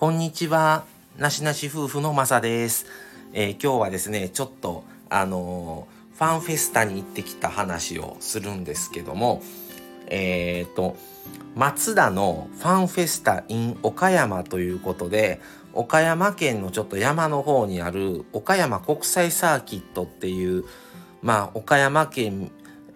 こんにちは。なしなし夫婦のまさです。えー、今日はですね、ちょっと、あのー、ファンフェスタに行ってきた話をするんですけども、えっ、ー、と、松田のファンフェスタ in 岡山ということで、岡山県のちょっと山の方にある岡山国際サーキットっていう、まあ、岡山県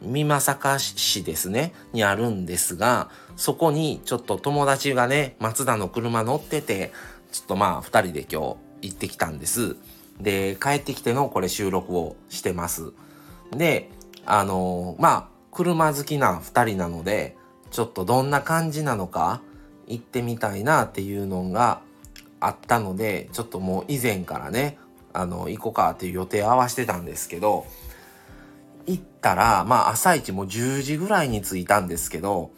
美作市ですね、にあるんですが、そこにちょっと友達がね、松田の車乗ってて、ちょっとまあ二人で今日行ってきたんです。で、帰ってきてのこれ収録をしてます。で、あのー、まあ、車好きな二人なので、ちょっとどんな感じなのか行ってみたいなっていうのがあったので、ちょっともう以前からね、あの、行こうかっていう予定合わせてたんですけど、行ったら、まあ朝一も10時ぐらいに着いたんですけど、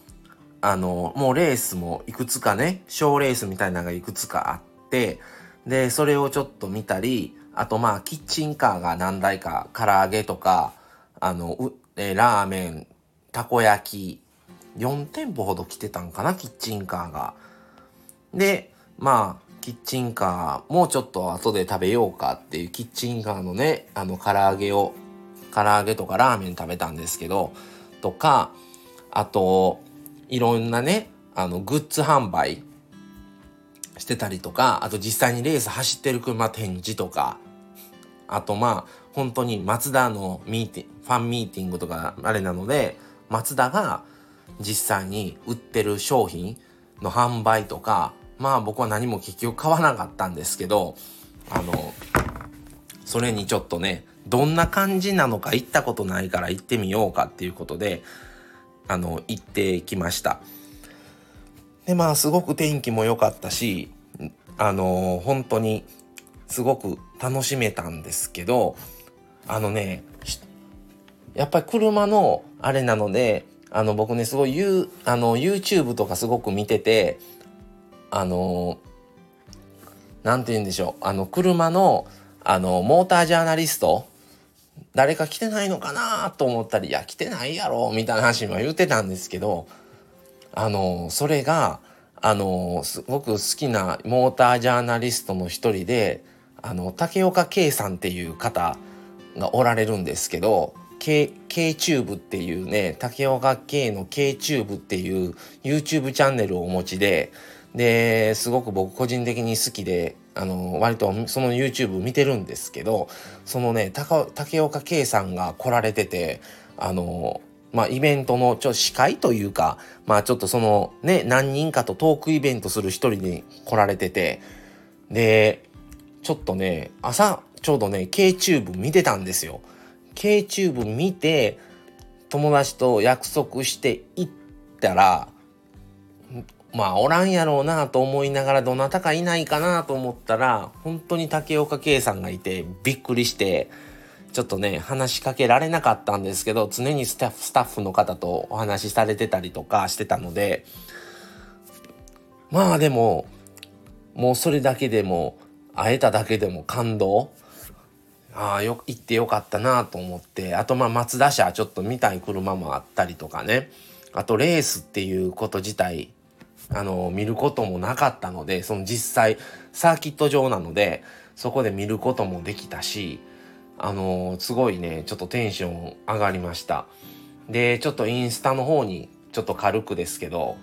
あの、もうレースもいくつかね、小レースみたいなのがいくつかあって、で、それをちょっと見たり、あとまあキッチンカーが何台か、唐揚げとか、あの、うえラーメン、たこ焼き、4店舗ほど来てたんかな、キッチンカーが。で、まあ、キッチンカー、もうちょっと後で食べようかっていうキッチンカーのね、あの、唐揚げを唐揚げとかラーメン食べたんですけど、とか、あと、いろんなね、あの、グッズ販売してたりとか、あと実際にレース走ってる車展示とか、あとまあ、本当に松田のミーティファンミーティングとかあれなので、松田が実際に売ってる商品の販売とか、まあ僕は何も結局買わなかったんですけど、あの、それにちょっとね、どんな感じなのか行ったことないから行ってみようかっていうことで、あの、行ってきました。で、まあ、すごく天気も良かったし、あの、本当にすごく楽しめたんですけど、あのね、やっぱり車のあれなので、あの、僕ね、すごい、U、あの、YouTube とかすごく見てて、あの、なんて言うんでしょう、あの、車の、あの、モータージャーナリスト誰か来てないのかなと思ったり、いや、来てないやろ、みたいな話も言ってたんですけど、あの、それが、あの、すごく好きなモータージャーナリストの一人で、あの、竹岡圭さんっていう方がおられるんですけど、K、K チューブっていうね、竹岡圭の K チューブっていう YouTube チャンネルをお持ちで、で、すごく僕個人的に好きで、あの、割とその YouTube 見てるんですけど、そのね、竹岡圭さんが来られてて、あの、まあ、イベントのちょ司会というか、まあ、ちょっとそのね、何人かとトークイベントする一人に来られてて、で、ちょっとね、朝、ちょうどね、K-TUBE 見てたんですよ。K-TUBE 見て、友達と約束して行ったら、まあおらんやろうなと思いながらどなたかいないかなと思ったら本当に竹岡圭さんがいてびっくりしてちょっとね話しかけられなかったんですけど常にスタッフの方とお話しされてたりとかしてたのでまあでももうそれだけでも会えただけでも感動。ああよ行ってよかったなと思ってあとまあ松田車ちょっと見たい車もあったりとかね。あとレースっていうこと自体あの、見ることもなかったので、その実際、サーキット場なので、そこで見ることもできたし、あの、すごいね、ちょっとテンション上がりました。で、ちょっとインスタの方に、ちょっと軽くですけど、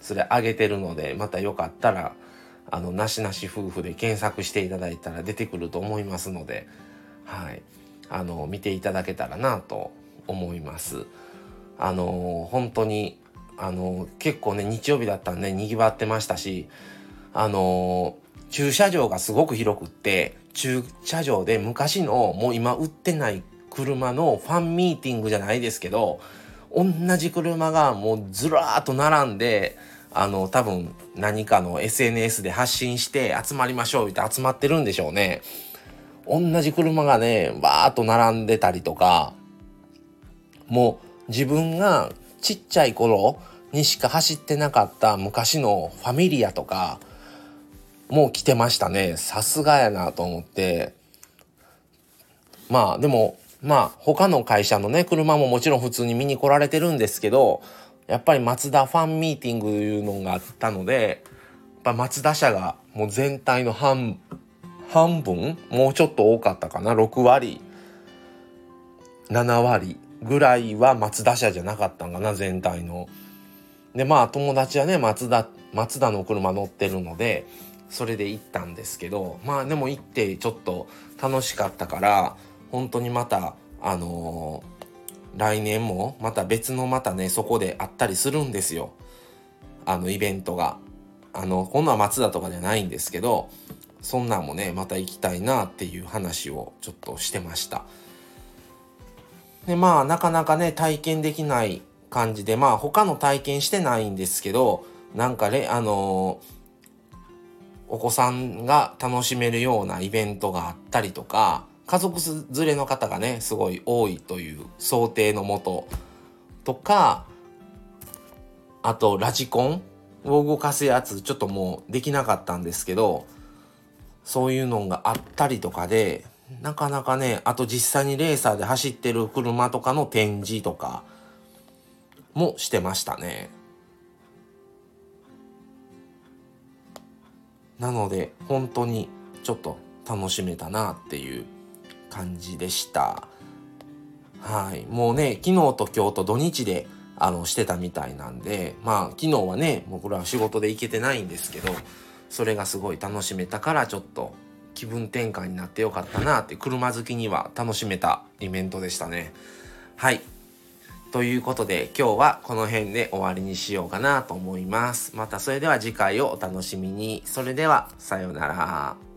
それ上げてるので、またよかったら、あの、なしなし夫婦で検索していただいたら出てくると思いますので、はい。あの、見ていただけたらなと思います。あの、本当にあの結構ね日曜日だったんでにぎわってましたしあの駐車場がすごく広くって駐車場で昔のもう今売ってない車のファンミーティングじゃないですけど同じ車がもうずらーっと並んであの多分何かの SNS で発信して集まりましょうって集まってるんでしょうね。同じ車がねバーっと並んでたりとかもう自分がちっちゃい頃にしか走ってなかった昔のファミリアとかも来てましたね。さすがやなと思って。まあでもまあ他の会社のね車ももちろん普通に見に来られてるんですけどやっぱりマツダファンミーティングいうのがあったのでぱ松田社がもう全体の半半分もうちょっと多かったかな。6割7割ぐらいは松田社じゃなかったんかな全体の。でまあ友達はね松田松田の車乗ってるのでそれで行ったんですけどまあでも行ってちょっと楽しかったから本当にまたあのー、来年もまた別のまたねそこであったりするんですよあのイベントが。あの今度は松田とかじゃないんですけどそんなんもねまた行きたいなっていう話をちょっとしてました。でまあなかなかね体験できない感じでまあ他の体験してないんですけどなんかねあのー、お子さんが楽しめるようなイベントがあったりとか家族連れの方がねすごい多いという想定のもととかあとラジコンを動かすやつちょっともうできなかったんですけどそういうのがあったりとかでなかなかねあと実際にレーサーで走ってる車とかの展示とかもしてましたね。なので本当にちょっと楽しめたなっていう感じでした。はい。もうね、昨日と今日と土日であのしてたみたいなんで、まあ昨日はね、僕らは仕事で行けてないんですけど、それがすごい楽しめたからちょっと気分転換になってよかったなって車好きには楽しめたイベントでしたね。はい。ということで今日はこの辺で終わりにしようかなと思います。またそれでは次回をお楽しみに。それではさようなら。